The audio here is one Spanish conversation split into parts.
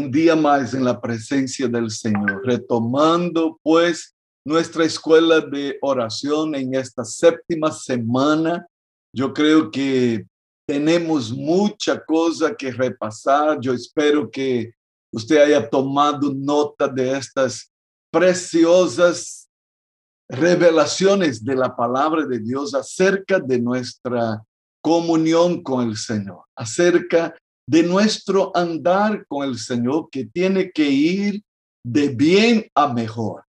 un día más en la presencia del Señor, retomando pues nuestra escuela de oración en esta séptima semana. Yo creo que tenemos mucha cosa que repasar. Yo espero que usted haya tomado nota de estas preciosas revelaciones de la palabra de Dios acerca de nuestra comunión con el Señor, acerca de nuestro andar con el Señor que tiene que ir de bien a mejor.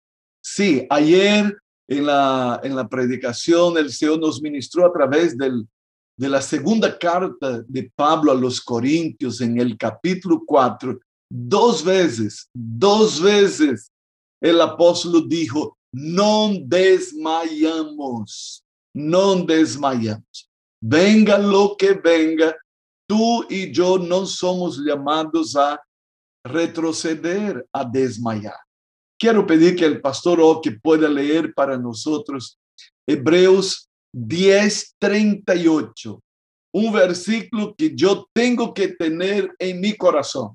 Sí, ayer en la, en la predicación el Señor nos ministró a través del, de la segunda carta de Pablo a los Corintios en el capítulo 4, dos veces, dos veces el apóstol dijo, no desmayamos, no desmayamos. Venga lo que venga, tú y yo no somos llamados a retroceder, a desmayar. Quiero pedir que el pastor O que pueda leer para nosotros Hebreos 10:38, un versículo que yo tengo que tener en mi corazón,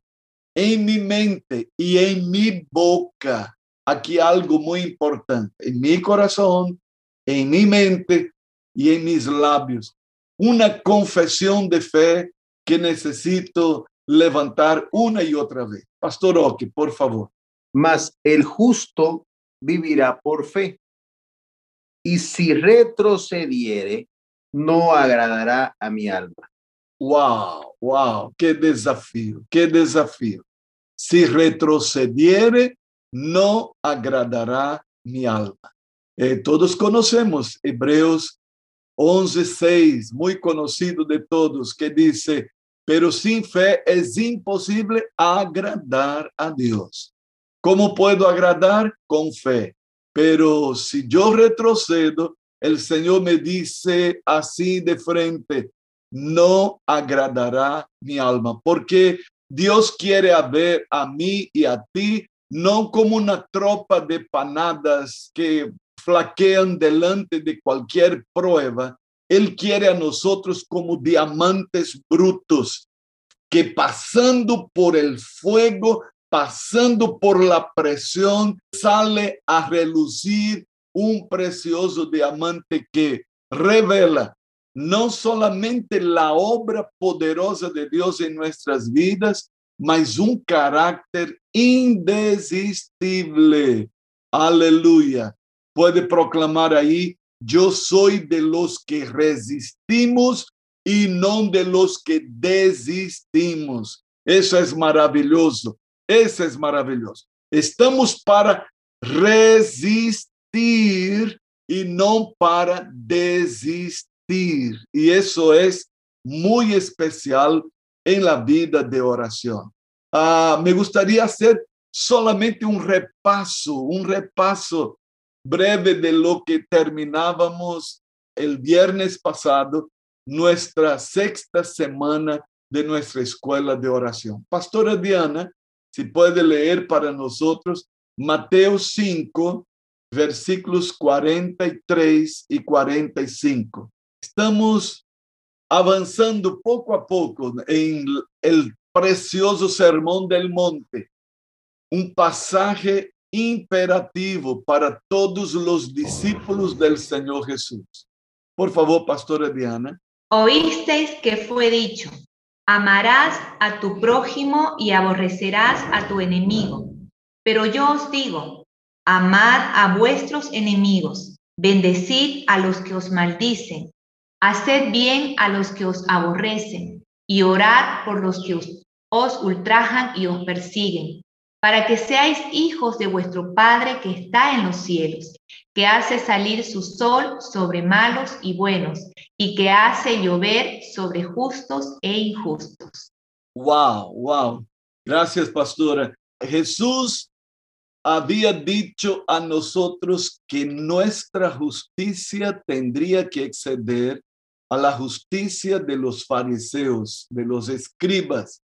en mi mente y en mi boca. Aquí algo muy importante, en mi corazón, en mi mente y en mis labios. Una confesión de fe que necesito levantar una y otra vez. Pastor Oque, por favor. Mas el justo vivirá por fe. Y si retrocediere, no agradará a mi alma. Wow, wow, qué desafío, qué desafío. Si retrocediere, no agradará mi alma. Eh, todos conocemos Hebreos 11:6, muy conocido de todos, que dice, pero sin fe es imposible agradar a Dios. ¿Cómo puedo agradar? Con fe. Pero si yo retrocedo, el Señor me dice así de frente, no agradará mi alma, porque Dios quiere ver a mí y a ti no como una tropa de panadas que flaquean delante de cualquier prueba, Él quiere a nosotros como diamantes brutos que pasando por el fuego, pasando por la presión, sale a relucir un precioso diamante que revela no solamente la obra poderosa de Dios en nuestras vidas, mas un carácter indesistible. Aleluya puede proclamar ahí, yo soy de los que resistimos y no de los que desistimos. Eso es maravilloso, eso es maravilloso. Estamos para resistir y no para desistir. Y eso es muy especial en la vida de oración. Ah, me gustaría hacer solamente un repaso, un repaso breve de lo que terminábamos el viernes pasado, nuestra sexta semana de nuestra escuela de oración. Pastora Diana, si puede leer para nosotros Mateo 5, versículos 43 y 45. Estamos avanzando poco a poco en el precioso sermón del monte, un pasaje imperativo para todos los discípulos del Señor Jesús. Por favor, Pastora Diana. Oísteis que fue dicho, amarás a tu prójimo y aborrecerás a tu enemigo. Pero yo os digo, amad a vuestros enemigos, bendecid a los que os maldicen, haced bien a los que os aborrecen y orad por los que os, os ultrajan y os persiguen para que seáis hijos de vuestro Padre que está en los cielos, que hace salir su sol sobre malos y buenos, y que hace llover sobre justos e injustos. Wow, wow. Gracias, pastora. Jesús había dicho a nosotros que nuestra justicia tendría que exceder a la justicia de los fariseos, de los escribas,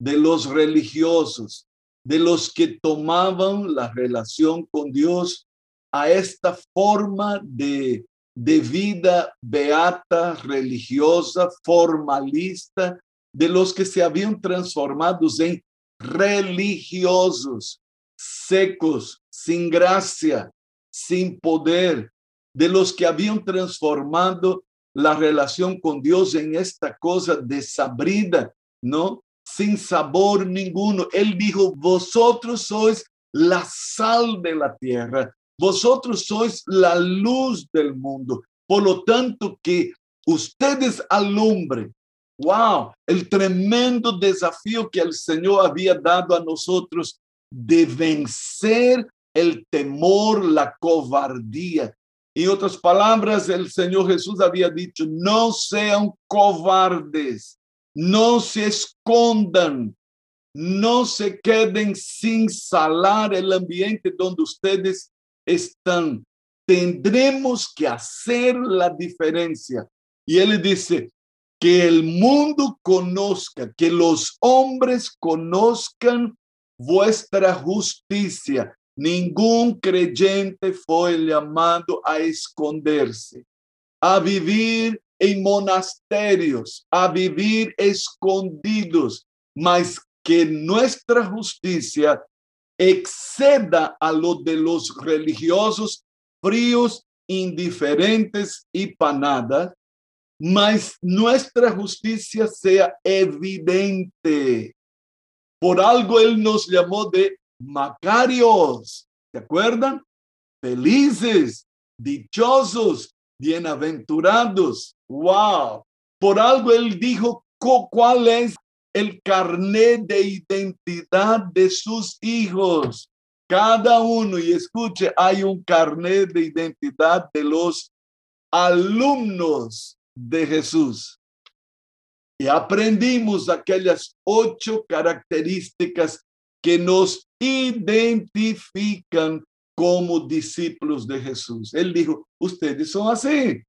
de los religiosos, de los que tomaban la relación con Dios a esta forma de, de vida beata, religiosa, formalista, de los que se habían transformado en religiosos, secos, sin gracia, sin poder, de los que habían transformado la relación con Dios en esta cosa desabrida, ¿no? Sin sabor ninguno. Él dijo, vosotros sois la sal de la tierra, vosotros sois la luz del mundo. Por lo tanto, que ustedes alumbren. Wow, el tremendo desafío que el Señor había dado a nosotros de vencer el temor, la cobardía. En otras palabras, el Señor Jesús había dicho, no sean cobardes, no se escondan, no se queden sin salar el ambiente donde ustedes están. Tendremos que hacer la diferencia. Y él dice, que el mundo conozca, que los hombres conozcan vuestra justicia. Ningún creyente fue llamado a esconderse, a vivir en monasterios, a vivir escondidos, mas que nuestra justicia exceda a lo de los religiosos fríos, indiferentes y panadas, mas nuestra justicia sea evidente. Por algo Él nos llamó de Macarios, ¿se acuerdan? Felices, dichosos, bienaventurados. Wow. Por algo Él dijo cuál es el carnet de identidad de sus hijos. Cada uno, y escuche, hay un carnet de identidad de los alumnos de Jesús. Y aprendimos aquellas ocho características que nos identifican como discípulos de Jesús. Él dijo, ustedes son así.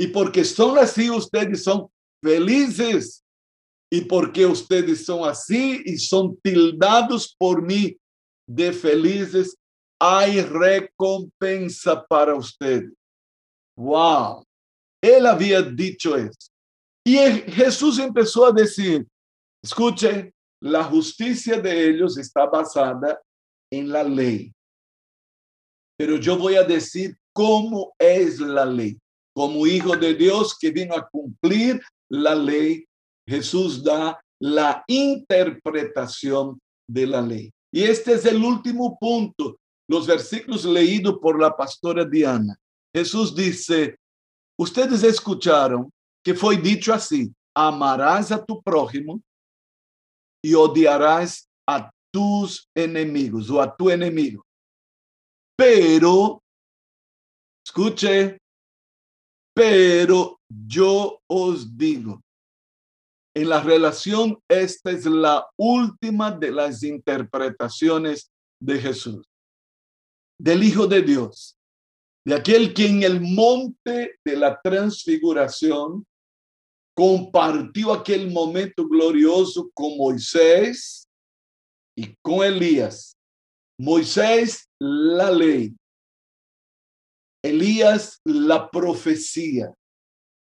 Y porque son así, ustedes son felices. Y porque ustedes son así y son tildados por mí de felices, hay recompensa para ustedes. Wow. Él había dicho eso. Y Jesús empezó a decir, escuche, la justicia de ellos está basada en la ley. Pero yo voy a decir cómo es la ley. Como hijo de Dios que vino a cumplir la ley, Jesús da la interpretación de la ley. Y este es el último punto, los versículos leídos por la pastora Diana. Jesús dice, Ustedes escucharon que fue dicho así, amarás a tu prójimo y odiarás a tus enemigos o a tu enemigo. Pero, escuche, pero yo os digo, en la relación, esta es la última de las interpretaciones de Jesús, del Hijo de Dios de aquel que en el monte de la transfiguración compartió aquel momento glorioso con Moisés y con Elías. Moisés, la ley. Elías, la profecía.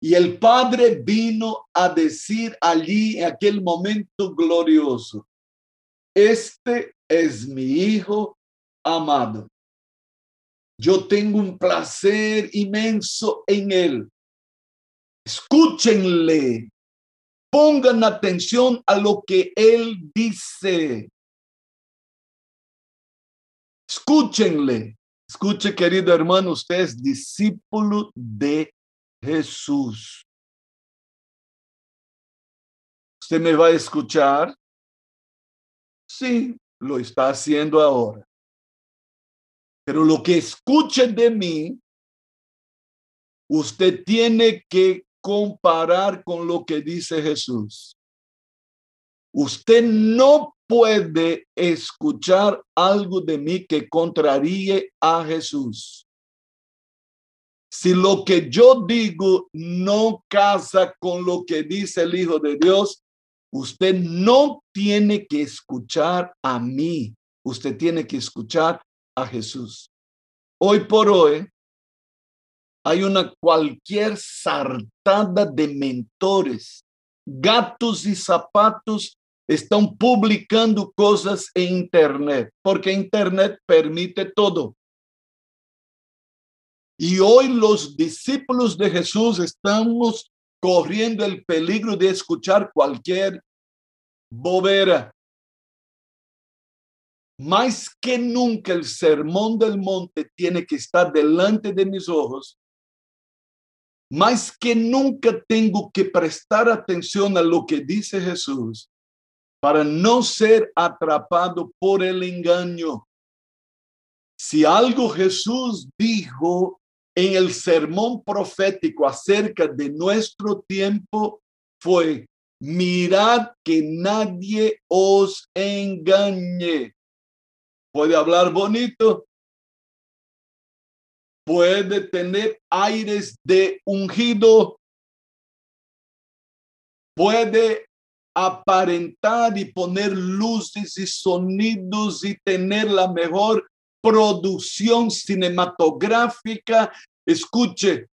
Y el Padre vino a decir allí en aquel momento glorioso, este es mi Hijo amado yo tengo un placer inmenso en él. Escúchenle, pongan atención a lo que él dice. Escúchenle. Escuche, querido hermano, usted es discípulo de Jesús. ¿Usted me va a escuchar? Sí, lo está haciendo ahora. Pero lo que escuche de mí, usted tiene que comparar con lo que dice Jesús. Usted no puede escuchar algo de mí que contraríe a Jesús. Si lo que yo digo no casa con lo que dice el Hijo de Dios, usted no tiene que escuchar a mí. Usted tiene que escuchar a Jesús. Hoy por hoy hay una cualquier sartada de mentores, gatos y zapatos estão publicando coisas em internet, porque internet permite todo. E hoje os discípulos de Jesus estamos correndo o peligro de escuchar qualquer bobera. Mais que nunca o sermão del monte tiene que estar delante de mis ojos. Mais que nunca tenho que prestar atenção a lo que dice Jesús para não ser atrapado por el engaño. Si algo Jesús dijo en el sermón profético acerca de nuestro tiempo fue, mirad que nadie os engañe. Puede hablar bonito, puede tener aires de ungido, puede aparentar y poner luces y sonidos y tener la mejor producción cinematográfica. Escuche,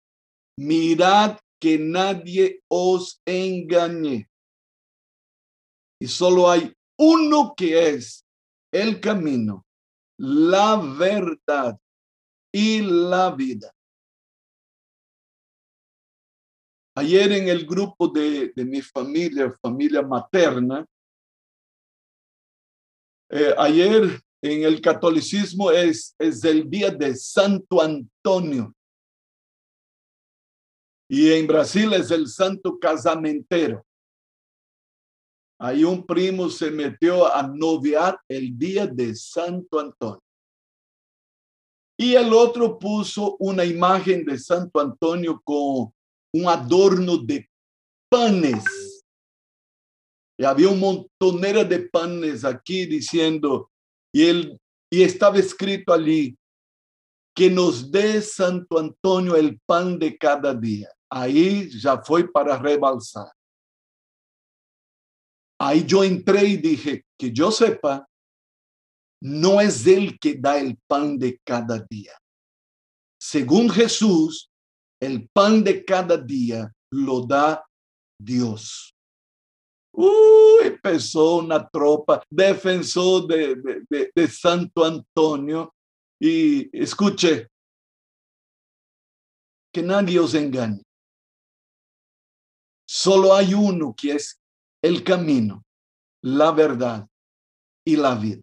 mirad que nadie os engañe. Y solo hay uno que es el camino, la verdad y la vida. Ayer en el grupo de, de mi familia, familia materna, eh, ayer en el catolicismo es, es el día de Santo Antonio. Y en Brasil es el santo casamentero. Ahí un primo se metió a noviar el día de Santo Antonio. Y el otro puso una imagen de Santo Antonio con un adorno de panes. Y había un montonera de panes aquí diciendo, y, él, y estaba escrito allí, que nos dé Santo Antonio el pan de cada día. Ahí ya fue para rebalsar. Ahí yo entré y dije, que yo sepa, no es él que da el pan de cada día. Según Jesús, el pan de cada día lo da Dios. Uy, empezó una tropa defensor de, de, de, Santo Antonio. Y escuche, que nadie os engañe. Solo hay uno que es el camino, la verdad y la vida.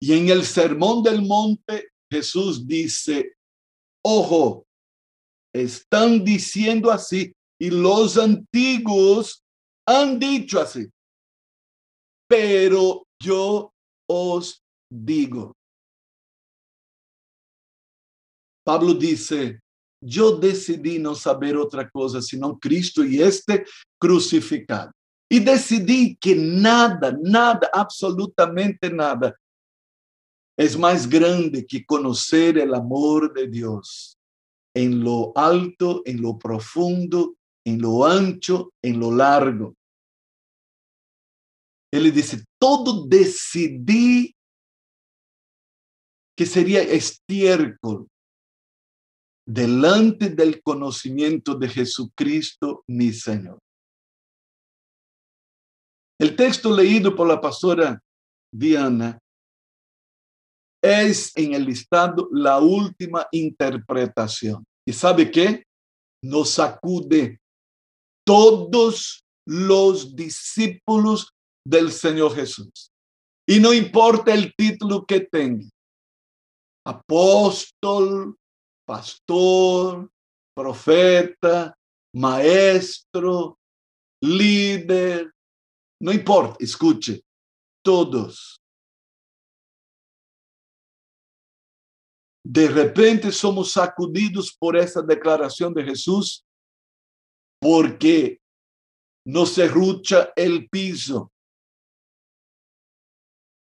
Y en el sermón del monte, Jesús dice, ojo, están diciendo así y los antiguos han dicho así. Pero yo os digo. Pablo dice, yo decidí no saber otra cosa sino Cristo y este crucificado. Y decidí que nada, nada, absolutamente nada, es más grande que conocer el amor de Dios en lo alto, en lo profundo, en lo ancho, en lo largo. Ele disse: todo decidí que sería estiércol delante del conocimiento de Jesucristo, mi Señor. El texto leído por la pastora Diana es en el listado la última interpretación. ¿Y sabe qué? Nos sacude todos los discípulos del Señor Jesús. Y no importa el título que tenga. Apóstol, pastor, profeta, maestro, líder, no importa, escuche, todos. De repente somos sacudidos por esa declaración de Jesús porque nos serrucha el piso.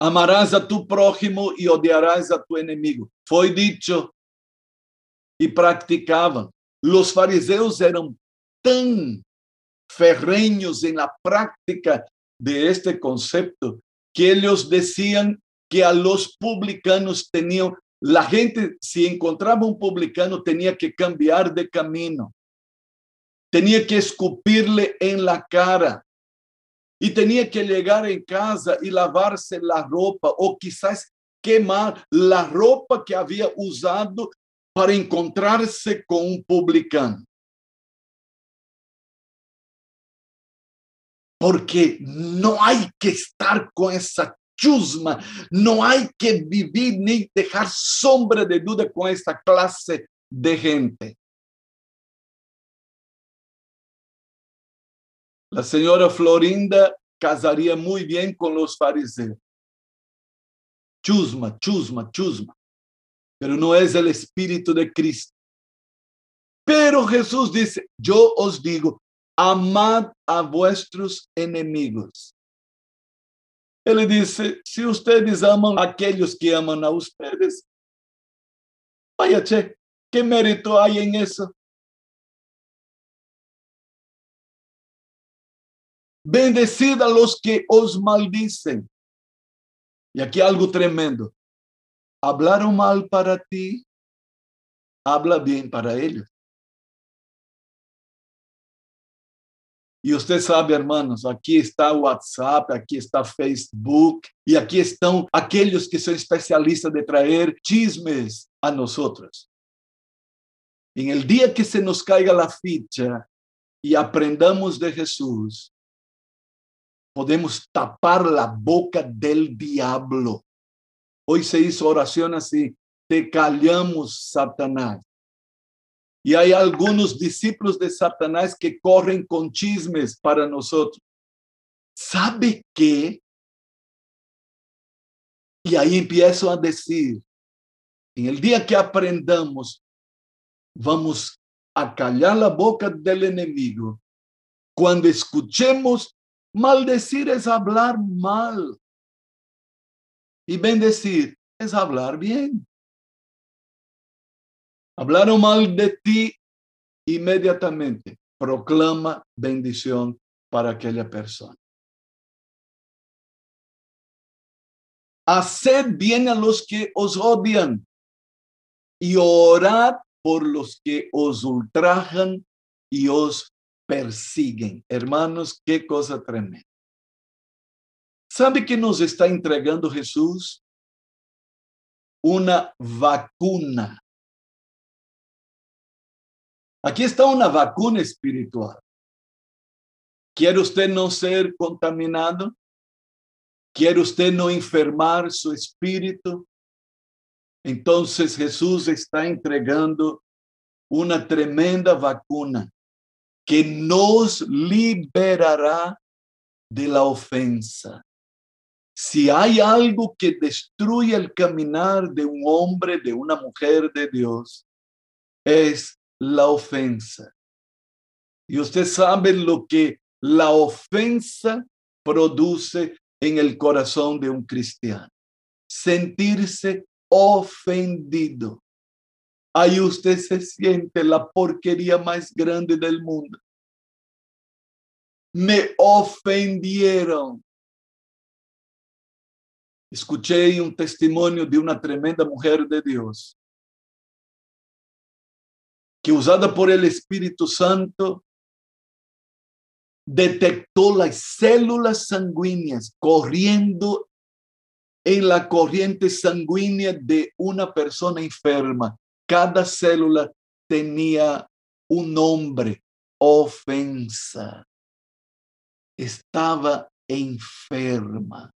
Amarás a tu prójimo y odiarás a tu enemigo. Foi dicho e praticavam. Los fariseus eram tão ferrenhos em la práctica de este concepto que eles diziam que a los publicanos tenían, la gente, si encontraba un publicano, tenía que cambiar de camino, tenía que escupirle en la cara, y tenía que llegar en casa y lavarse la ropa o quizás quemar la ropa que había usado para encontrarse con un publicano. Porque no hay que estar con esa chusma, no hay que vivir ni dejar sombra de duda con esta clase de gente. La señora Florinda casaría muy bien con los fariseos. Chusma, chusma, chusma. Pero no es el espíritu de Cristo. Pero Jesús dice, yo os digo, amad a vuestros enemigos. Ele disse: se ustedes amam aqueles que amam a ustedes, vaya, che, mérito hay en eso? Bendecida a los que os maldicen. E aqui algo tremendo. Hablaram mal para ti, habla bem para eles. E você sabe, hermanos, aqui está o WhatsApp, aqui está Facebook, e aqui estão aqueles que são especialistas de trazer chismes a nós. Em el dia que se nos caiga a ficha e aprendamos de Jesus, podemos tapar a boca del diablo. Hoy se hizo oração assim: te callamos, Satanás. E há alguns discípulos de Satanás que correm com chismes para nós. ¿Sabe que? E aí empiezam a dizer: em el dia que aprendamos, vamos a callar a boca del enemigo. Quando escuchemos, maldecir es hablar mal. E bendecir es hablar bien. Hablaron mal de ti, inmediatamente proclama bendición para aquella persona. Haced bien a los que os odian y orad por los que os ultrajan y os persiguen. Hermanos, qué cosa tremenda. ¿Sabe que nos está entregando Jesús? Una vacuna Aquí está una vacuna espiritual. ¿Quiere usted no ser contaminado? ¿Quiere usted no enfermar su espíritu? Entonces Jesús está entregando una tremenda vacuna que nos liberará de la ofensa. Si hay algo que destruye el caminar de un hombre, de una mujer de Dios, es la ofensa. Y usted sabe lo que la ofensa produce en el corazón de un cristiano. Sentirse ofendido. Ahí usted se siente la porquería más grande del mundo. Me ofendieron. Escuché un testimonio de una tremenda mujer de Dios que usada por el Espíritu Santo detectó las células sanguíneas corriendo en la corriente sanguínea de una persona enferma. Cada célula tenía un nombre, ofensa. Estaba enferma.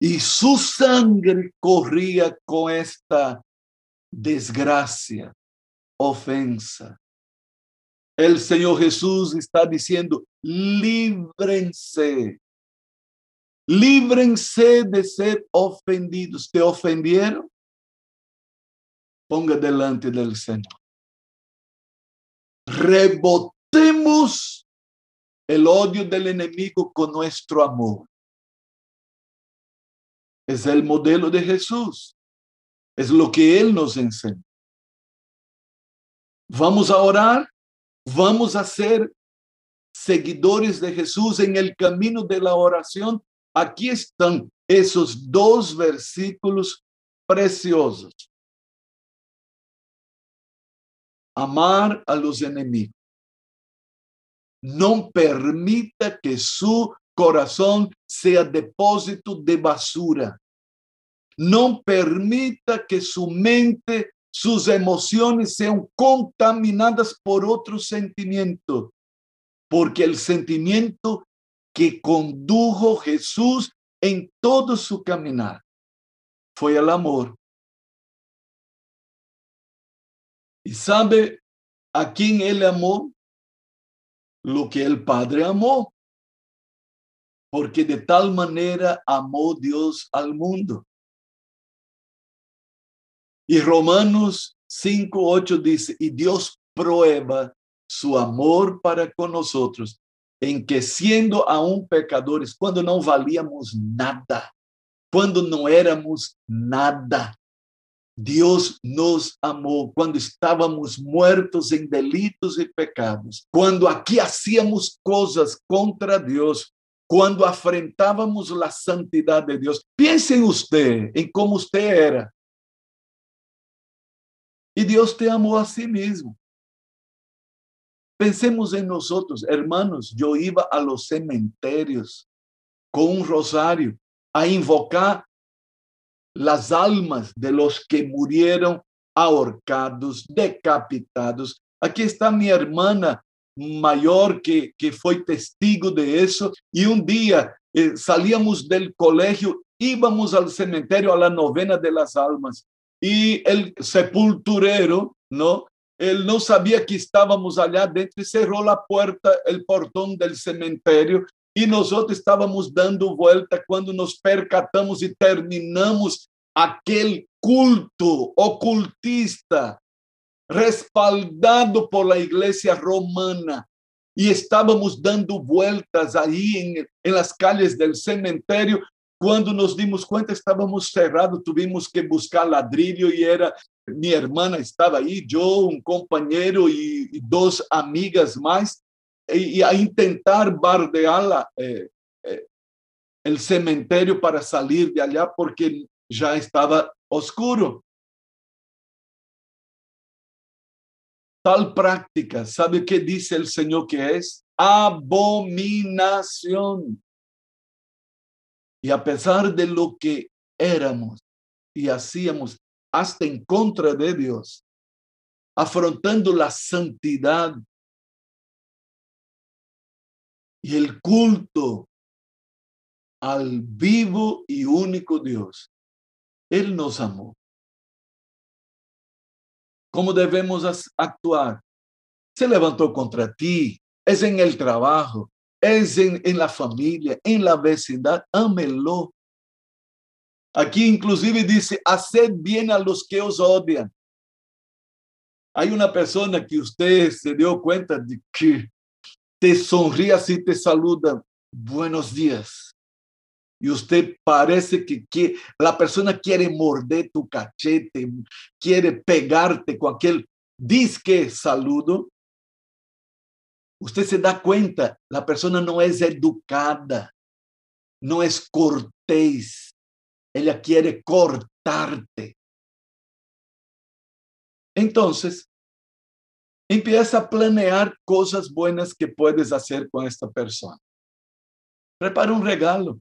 Y su sangre corría con esta desgracia ofensa. El Señor Jesús está diciendo, líbrense, líbrense de ser ofendidos. ¿Te ofendieron? Ponga delante del Señor. Rebotemos el odio del enemigo con nuestro amor. Es el modelo de Jesús. Es lo que Él nos enseña. Vamos a orar, vamos a ser seguidores de Jesús en el camino de la oración. Aquí están esos dos versículos preciosos. Amar a los enemigos. No permita que su corazón sea depósito de basura. No permita que su mente, sus emociones sean contaminadas por otro sentimiento, porque el sentimiento que condujo Jesús en todo su caminar fue el amor. ¿Y sabe a quién él amó? Lo que el Padre amó. Porque de tal manera amó Dios al mundo. Y Romanos 5:8 dice, y Dios prueba su amor para con nosotros en que siendo aún pecadores, cuando no valíamos nada, cuando no éramos nada, Dios nos amó cuando estábamos muertos en delitos y pecados, cuando aquí hacíamos cosas contra Dios, cuando afrentábamos la santidad de Dios. Piense en usted, en cómo usted era. Y Dios te amó a sí mismo. Pensemos en nosotros, hermanos. Yo iba a los cementerios con un rosario a invocar las almas de los que murieron ahorcados, decapitados. Aquí está mi hermana mayor que, que fue testigo de eso. Y un día eh, salíamos del colegio, íbamos al cementerio a la novena de las almas. Y el sepulturero, ¿no? Él no sabía que estábamos allá dentro y cerró la puerta, el portón del cementerio e nós outros estávamos dando volta quando nos percatamos e terminamos aquele culto ocultista respaldado por la igreja romana e estávamos dando voltas aí em, em las calles del cementério quando nos dimos conta estávamos cerrados tuvimos que buscar ladrilho e era minha irmã estava aí eu um companheiro e, e duas amigas mais y, a intentar bardear eh, eh, el cementerio para salir de allá porque ya estaba oscuro. Tal práctica, ¿sabe qué dice el Señor que es? Abominación. Y a pesar de lo que éramos y hacíamos hasta en contra de Dios, afrontando la santidad y el culto al vivo y único Dios. Él nos amó. ¿Cómo debemos actuar? Se levantó contra ti, es en el trabajo, es en, en la familia, en la vecindad, ámelo. Aquí inclusive dice, haced bien a los que os odian. Hay una persona que usted se dio cuenta de que te sonríe así, te saluda, buenos días. Y usted parece que, que la persona quiere morder tu cachete, quiere pegarte con aquel disque saludo. Usted se da cuenta, la persona no es educada, no es cortés, ella quiere cortarte. Entonces, Empieza a planear cosas buenas que puedes hacer con esta persona. Prepara un regalo,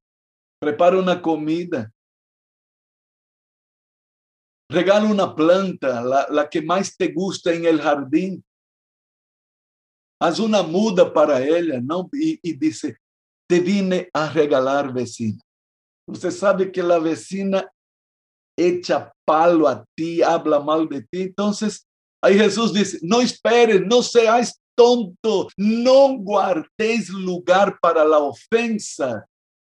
prepara una comida, regala una planta, la, la, que más te gusta en el jardín. Haz una muda para ella, ¿no? Y, y dice, te vine a regalar vecina. Usted sabe que la vecina echa palo a ti, habla mal de ti, entonces Aí Jesus disse: Não espere, não seais tonto, não guardeis lugar para a ofensa,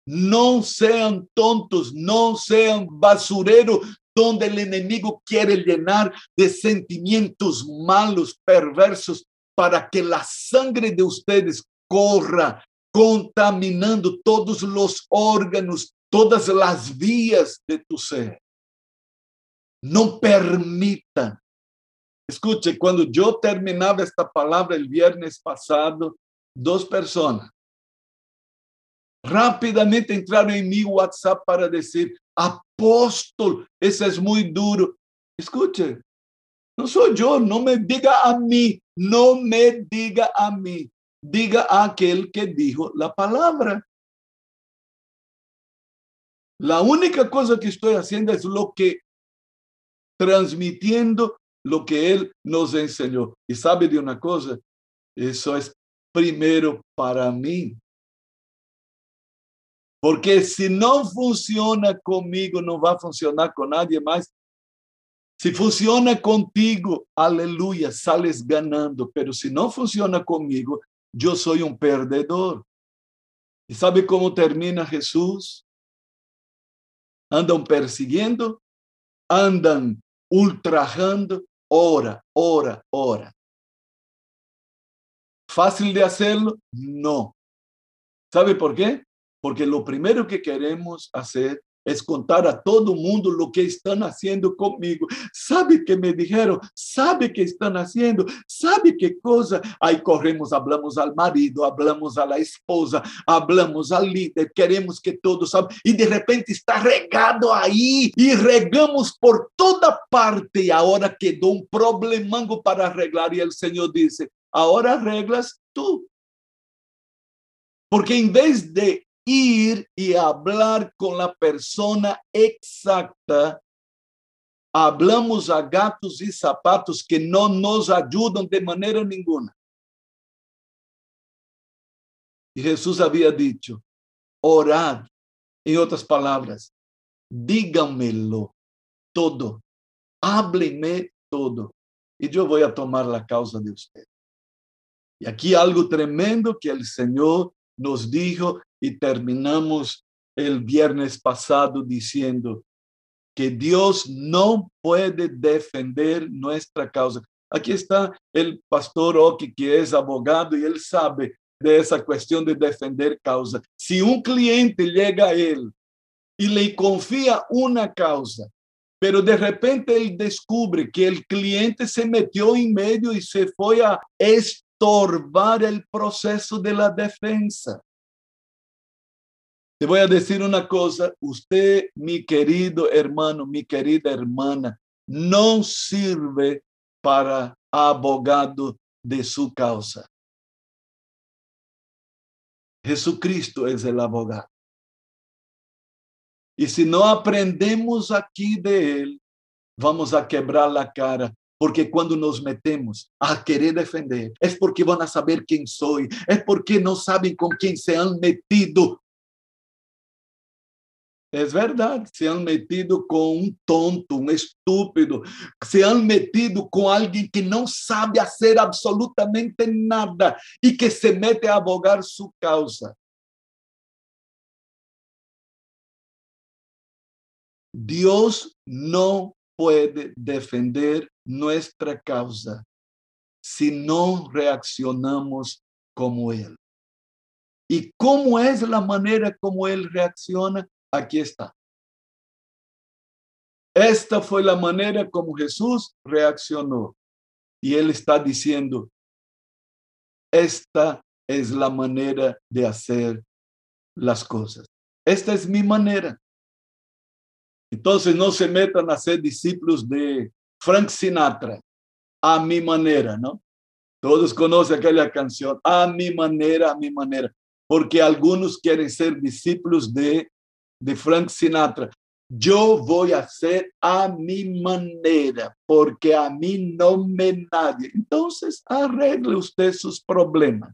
não sejam tontos, não sejam basureiro, donde o inimigo quer llenar de sentimentos malos, perversos, para que a sangre de ustedes corra, contaminando todos os órganos, todas as vias de tu ser. Não permita Escuche, cuando yo terminaba esta palabra el viernes pasado, dos personas rápidamente entraron en mi WhatsApp para decir, apóstol, eso es muy duro. Escuche, no soy yo, no me diga a mí, no me diga a mí, diga a aquel que dijo la palabra. La única cosa que estoy haciendo es lo que transmitiendo lo que él nos enseñó. Y sabe de una cosa, eso es primero para mí. Porque si no funciona conmigo, no va a funcionar con nadie más. Si funciona contigo, aleluya, sales ganando. Pero si no funciona conmigo, yo soy un perdedor. ¿Y sabe cómo termina Jesús? Andan persiguiendo, andan ultrajando, ora, ora, ora. ¿Fácil de hacerlo? No. ¿Sabe por qué? Porque lo primero que queremos hacer es contar a todo mundo lo que están haciendo conmigo. ¿Sabe que me dijeron? ¿Sabe que están haciendo? ¿Sabe qué cosa? Ahí corremos, hablamos al marido, hablamos a la esposa, hablamos al líder, queremos que todos saben. Y de repente está regado ahí y regamos por toda parte y ahora quedó un problemango para arreglar y el Señor dice, ahora arreglas tú. Porque en vez de ir y hablar con la persona exacta, hablamos a gatos y zapatos que no nos ayudan de manera ninguna. Y Jesús había dicho, orad, en otras palabras, díganmelo todo, hábleme todo, y yo voy a tomar la causa de usted. Y aquí algo tremendo que el Señor nos dijo y terminamos el viernes pasado diciendo que Dios no puede defender nuestra causa. Aquí está el pastor Oki, que es abogado y él sabe de esa cuestión de defender causa. Si un cliente llega a él y le confía una causa, pero de repente él descubre que el cliente se metió en medio y se fue a estorbar el proceso de la defensa. Te voy a decir una cosa, usted, mi querido hermano, mi querida hermana, no sirve para abogado de su causa. Jesucristo es el abogado. Y si no aprendemos aquí de él, vamos a quebrar la cara porque cuando nos metemos a querer defender, es porque van a saber quién soy, es porque no saben con quién se han metido. Es verdad, se han metido con un tonto, un estúpido, se han metido con alguien que no sabe hacer absolutamente nada y que se mete a abogar su causa. Dios no puede defender nuestra causa si no reaccionamos como Él. ¿Y cómo es la manera como Él reacciona? Aquí está. Esta fue la manera como Jesús reaccionó. Y él está diciendo, esta es la manera de hacer las cosas. Esta es mi manera. Entonces no se metan a ser discípulos de Frank Sinatra, a mi manera, ¿no? Todos conocen aquella canción, a mi manera, a mi manera, porque algunos quieren ser discípulos de de Frank Sinatra. Yo voy a hacer a mi manera, porque a mí no me nadie. Entonces, arregle usted sus problemas.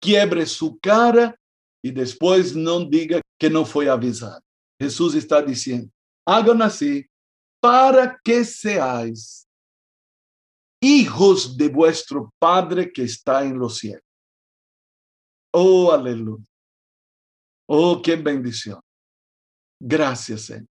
Quiebre su cara y después no diga que no fue avisado. Jesús está diciendo, hagan así para que seáis hijos de vuestro Padre que está en los cielos. Oh, aleluya. Oh, qué bendición. Gracias, Señor.